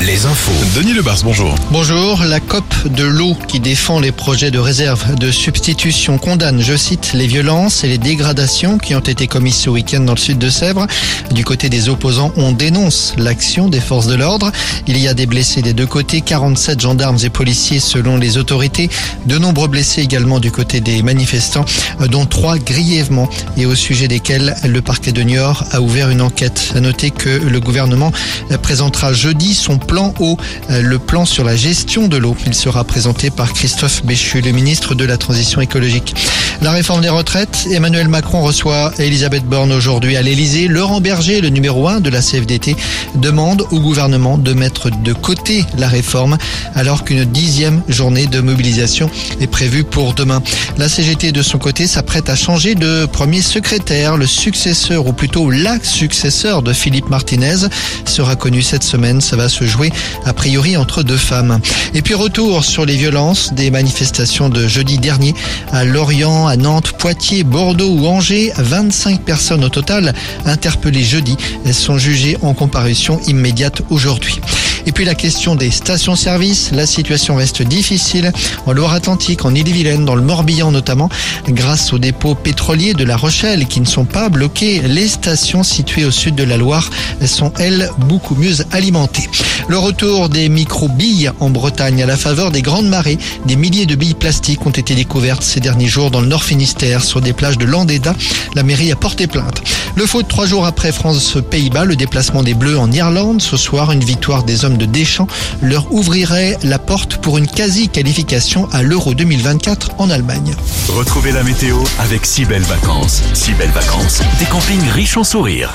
les infos. Denis Lebars, bonjour. Bonjour, la COP de l'eau qui défend les projets de réserve de substitution condamne, je cite, les violences et les dégradations qui ont été commises ce week-end dans le sud de Sèvres. Du côté des opposants, on dénonce l'action des forces de l'ordre. Il y a des blessés des deux côtés, 47 gendarmes et policiers selon les autorités, de nombreux blessés également du côté des manifestants, dont trois grièvement et au sujet desquels le parquet de Niort a ouvert une enquête. À noter que le gouvernement présentera jeudi son plan eau, le plan sur la gestion de l'eau. Il sera présenté par Christophe Béchu, le ministre de la Transition écologique. La réforme des retraites, Emmanuel Macron reçoit Elisabeth Borne aujourd'hui à l'Elysée. Laurent Berger, le numéro 1 de la CFDT, demande au gouvernement de mettre de côté la réforme alors qu'une dixième journée de mobilisation est prévue pour demain. La CGT de son côté s'apprête à changer de premier secrétaire. Le successeur ou plutôt la successeur de Philippe Martinez sera connu cette semaine. Ça va se jouer a priori entre deux femmes. Et puis retour sur les violences des manifestations de jeudi dernier à Lorient, Nantes, Poitiers, Bordeaux ou Angers. 25 personnes au total interpellées jeudi. Sont jugées en comparution immédiate aujourd'hui. Et puis la question des stations-service, la situation reste difficile en Loire-Atlantique, en Ille-et-Vilaine, dans le Morbihan notamment, grâce aux dépôts pétroliers de La Rochelle qui ne sont pas bloqués. Les stations situées au sud de la Loire sont elles beaucoup mieux alimentées. Le retour des micro-billes en Bretagne à la faveur des grandes marées, des milliers de billes plastiques ont été découvertes ces derniers jours dans le Nord Finistère sur des plages de Landéda. La mairie a porté plainte. Le foot trois jours après France-Pays-Bas, le déplacement des Bleus en Irlande. Ce soir, une victoire des hommes de Deschamps leur ouvrirait la porte pour une quasi-qualification à l'Euro 2024 en Allemagne. Retrouvez la météo avec si belles vacances. Si belles vacances, des campings riches en sourires.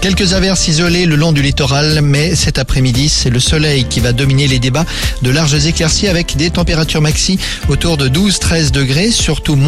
Quelques averses isolées le long du littoral, mais cet après-midi, c'est le soleil qui va dominer les débats de larges éclaircies avec des températures maxi autour de 12-13 degrés, surtout moins